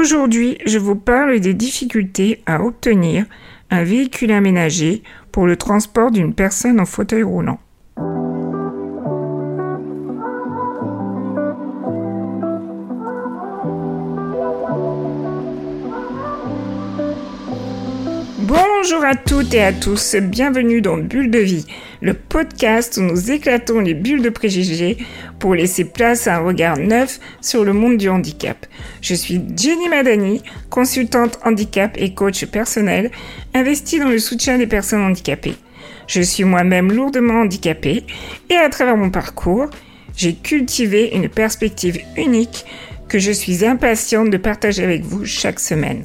Aujourd'hui, je vous parle des difficultés à obtenir un véhicule aménagé pour le transport d'une personne en fauteuil roulant. Bonjour à toutes et à tous, bienvenue dans Bulle de vie, le podcast où nous éclatons les bulles de préjugés pour laisser place à un regard neuf sur le monde du handicap. Je suis Jenny Madani, consultante handicap et coach personnel, investie dans le soutien des personnes handicapées. Je suis moi-même lourdement handicapée et à travers mon parcours, j'ai cultivé une perspective unique que je suis impatiente de partager avec vous chaque semaine.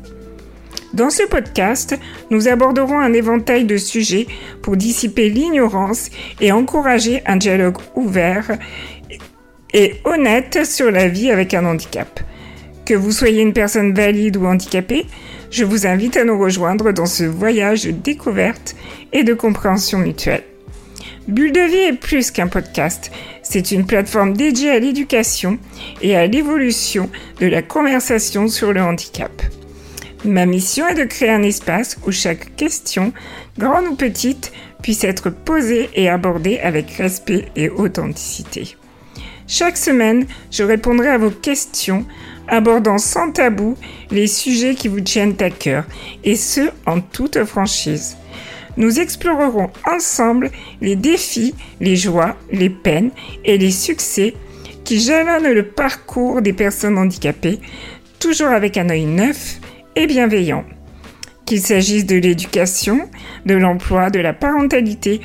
Dans ce podcast, nous aborderons un éventail de sujets pour dissiper l'ignorance et encourager un dialogue ouvert et honnête sur la vie avec un handicap. Que vous soyez une personne valide ou handicapée, je vous invite à nous rejoindre dans ce voyage de découverte et de compréhension mutuelle. Bulle de vie est plus qu'un podcast. C'est une plateforme dédiée à l'éducation et à l'évolution de la conversation sur le handicap. Ma mission est de créer un espace où chaque question, grande ou petite, puisse être posée et abordée avec respect et authenticité. Chaque semaine, je répondrai à vos questions, abordant sans tabou les sujets qui vous tiennent à cœur, et ce, en toute franchise. Nous explorerons ensemble les défis, les joies, les peines et les succès qui jalonnent le parcours des personnes handicapées, toujours avec un œil neuf et bienveillant. Qu'il s'agisse de l'éducation, de l'emploi, de la parentalité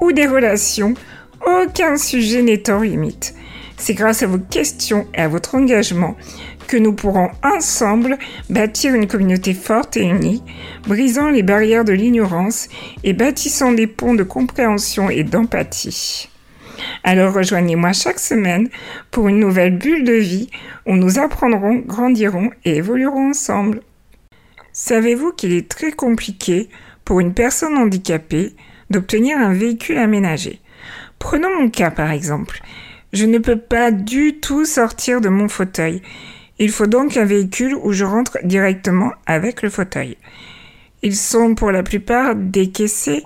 ou des relations, aucun sujet n'est en limite. C'est grâce à vos questions et à votre engagement que nous pourrons ensemble bâtir une communauté forte et unie, brisant les barrières de l'ignorance et bâtissant des ponts de compréhension et d'empathie. Alors rejoignez-moi chaque semaine pour une nouvelle bulle de vie où nous apprendrons, grandirons et évoluerons ensemble. Savez-vous qu'il est très compliqué pour une personne handicapée d'obtenir un véhicule aménagé? Prenons mon cas par exemple. Je ne peux pas du tout sortir de mon fauteuil. Il faut donc un véhicule où je rentre directement avec le fauteuil. Ils sont pour la plupart décaissés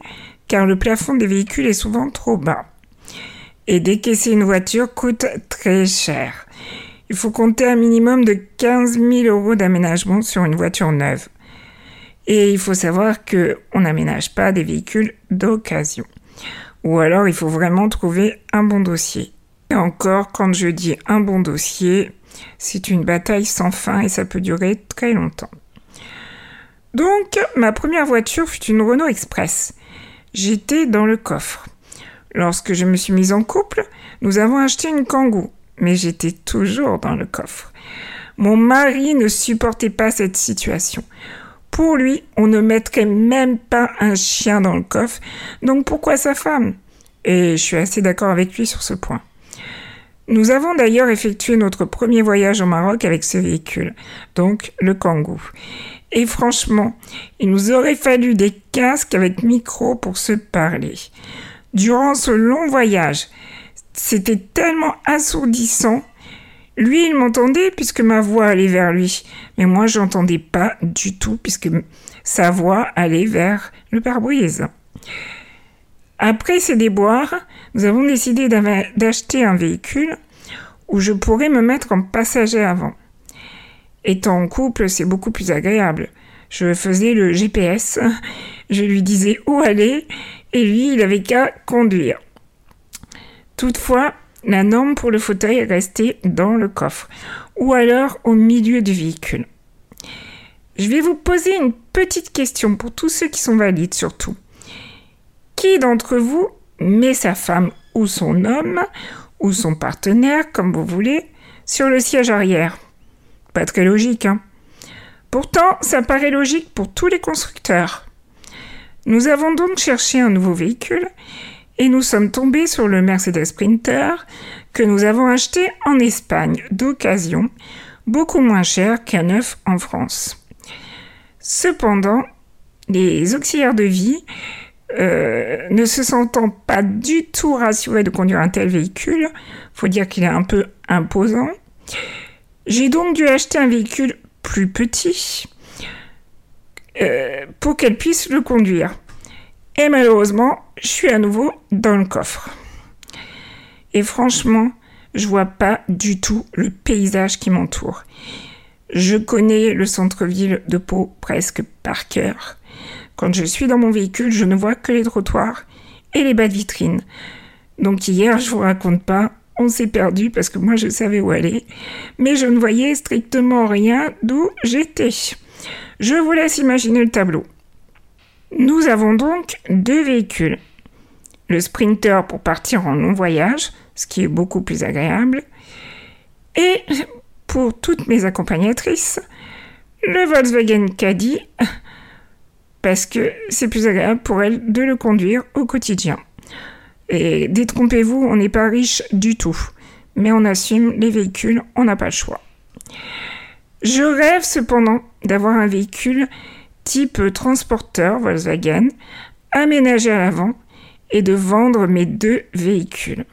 car le plafond des véhicules est souvent trop bas. Et décaisser une voiture coûte très cher. Il faut compter un minimum de 15 000 euros d'aménagement sur une voiture neuve. Et il faut savoir que on n'aménage pas des véhicules d'occasion. Ou alors il faut vraiment trouver un bon dossier. Et encore, quand je dis un bon dossier, c'est une bataille sans fin et ça peut durer très longtemps. Donc, ma première voiture fut une Renault Express. J'étais dans le coffre. Lorsque je me suis mise en couple, nous avons acheté une Kangoo, mais j'étais toujours dans le coffre. Mon mari ne supportait pas cette situation. Pour lui, on ne mettrait même pas un chien dans le coffre, donc pourquoi sa femme? Et je suis assez d'accord avec lui sur ce point. Nous avons d'ailleurs effectué notre premier voyage au Maroc avec ce véhicule, donc le Kangoo. Et franchement, il nous aurait fallu des casques avec micro pour se parler. Durant ce long voyage, c'était tellement assourdissant lui, il m'entendait puisque ma voix allait vers lui, mais moi, je n'entendais pas du tout puisque sa voix allait vers le pare-brise. Après ces déboires, nous avons décidé d'acheter un véhicule où je pourrais me mettre en passager avant. Étant en couple, c'est beaucoup plus agréable. Je faisais le GPS, je lui disais où aller, et lui, il avait qu'à conduire. Toutefois, la norme pour le fauteuil est restée dans le coffre ou alors au milieu du véhicule. Je vais vous poser une petite question pour tous ceux qui sont valides surtout. Qui d'entre vous met sa femme ou son homme ou son partenaire, comme vous voulez, sur le siège arrière? Pas très logique, hein Pourtant, ça paraît logique pour tous les constructeurs. Nous avons donc cherché un nouveau véhicule et nous sommes tombés sur le Mercedes Sprinter que nous avons acheté en Espagne d'occasion, beaucoup moins cher qu'un neuf en France. Cependant, les auxiliaires de vie, euh, ne se sentant pas du tout rassurés de conduire un tel véhicule, faut dire qu'il est un peu imposant, j'ai donc dû acheter un véhicule plus petit euh, pour qu'elle puisse le conduire. Et malheureusement, je suis à nouveau dans le coffre. Et franchement, je vois pas du tout le paysage qui m'entoure. Je connais le centre-ville de Pau presque par cœur. Quand je suis dans mon véhicule, je ne vois que les trottoirs et les bas de vitrine. Donc hier, je vous raconte pas, on s'est perdu parce que moi je savais où aller, mais je ne voyais strictement rien d'où j'étais. Je vous laisse imaginer le tableau. Nous avons donc deux véhicules. Le Sprinter pour partir en long voyage, ce qui est beaucoup plus agréable. Et pour toutes mes accompagnatrices, le Volkswagen Caddy, parce que c'est plus agréable pour elles de le conduire au quotidien. Et détrompez-vous, on n'est pas riche du tout, mais on assume les véhicules, on n'a pas le choix. Je rêve cependant d'avoir un véhicule type transporteur Volkswagen, aménagé à l'avant, et de vendre mes deux véhicules.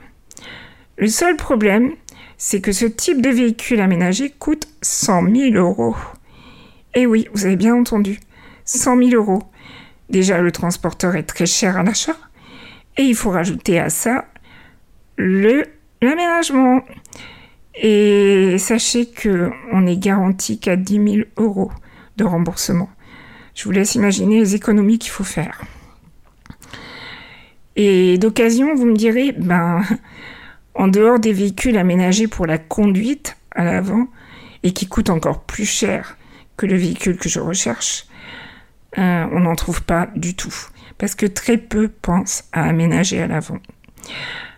Le seul problème, c'est que ce type de véhicule aménagé coûte 100 000 euros. Et oui, vous avez bien entendu, 100 000 euros. Déjà, le transporteur est très cher à l'achat. Et il faut rajouter à ça l'aménagement. Et sachez que on est garanti qu'à 10 000 euros de remboursement. Je vous laisse imaginer les économies qu'il faut faire. Et d'occasion, vous me direz, ben, en dehors des véhicules aménagés pour la conduite à l'avant et qui coûtent encore plus cher que le véhicule que je recherche, euh, on n'en trouve pas du tout parce que très peu pensent à aménager à l'avant.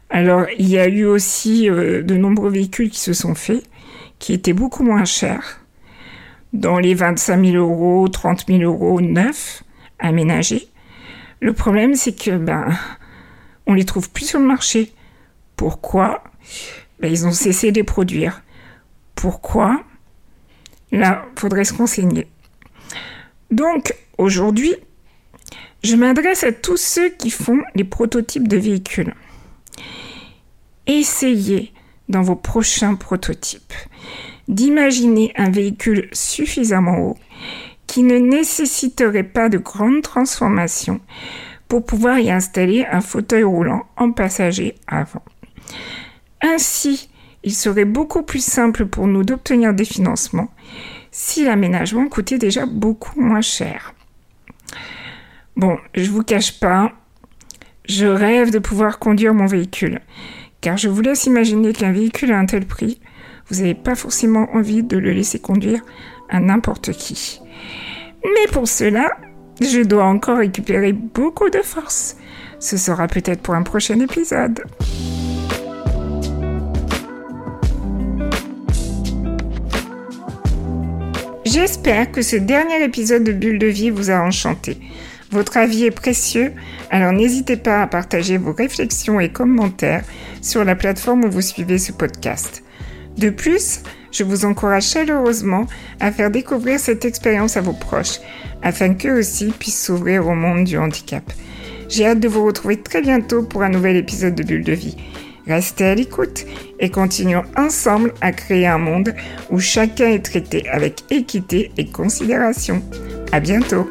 Alors, il y a eu aussi euh, de nombreux véhicules qui se sont faits, qui étaient beaucoup moins chers, dans les 25 000 euros, 30 000 euros neufs, aménagés. Le problème, c'est que ben, on les trouve plus sur le marché. Pourquoi? Ben, Ils ont cessé de les produire. Pourquoi? Là, faudrait se renseigner. Donc, aujourd'hui, je m'adresse à tous ceux qui font les prototypes de véhicules. Essayez dans vos prochains prototypes d'imaginer un véhicule suffisamment haut qui ne nécessiterait pas de grandes transformations pour pouvoir y installer un fauteuil roulant en passager avant. Ainsi, il serait beaucoup plus simple pour nous d'obtenir des financements si l'aménagement coûtait déjà beaucoup moins cher. Bon, je vous cache pas, je rêve de pouvoir conduire mon véhicule, car je vous laisse imaginer qu'un véhicule à un tel prix, vous n'avez pas forcément envie de le laisser conduire à n'importe qui. Mais pour cela, je dois encore récupérer beaucoup de force. Ce sera peut-être pour un prochain épisode. J'espère que ce dernier épisode de Bulle de vie vous a enchanté. Votre avis est précieux, alors n'hésitez pas à partager vos réflexions et commentaires sur la plateforme où vous suivez ce podcast. De plus, je vous encourage chaleureusement à faire découvrir cette expérience à vos proches, afin qu'eux aussi puissent s'ouvrir au monde du handicap. J'ai hâte de vous retrouver très bientôt pour un nouvel épisode de Bulle de vie. Restez à l'écoute et continuons ensemble à créer un monde où chacun est traité avec équité et considération. À bientôt!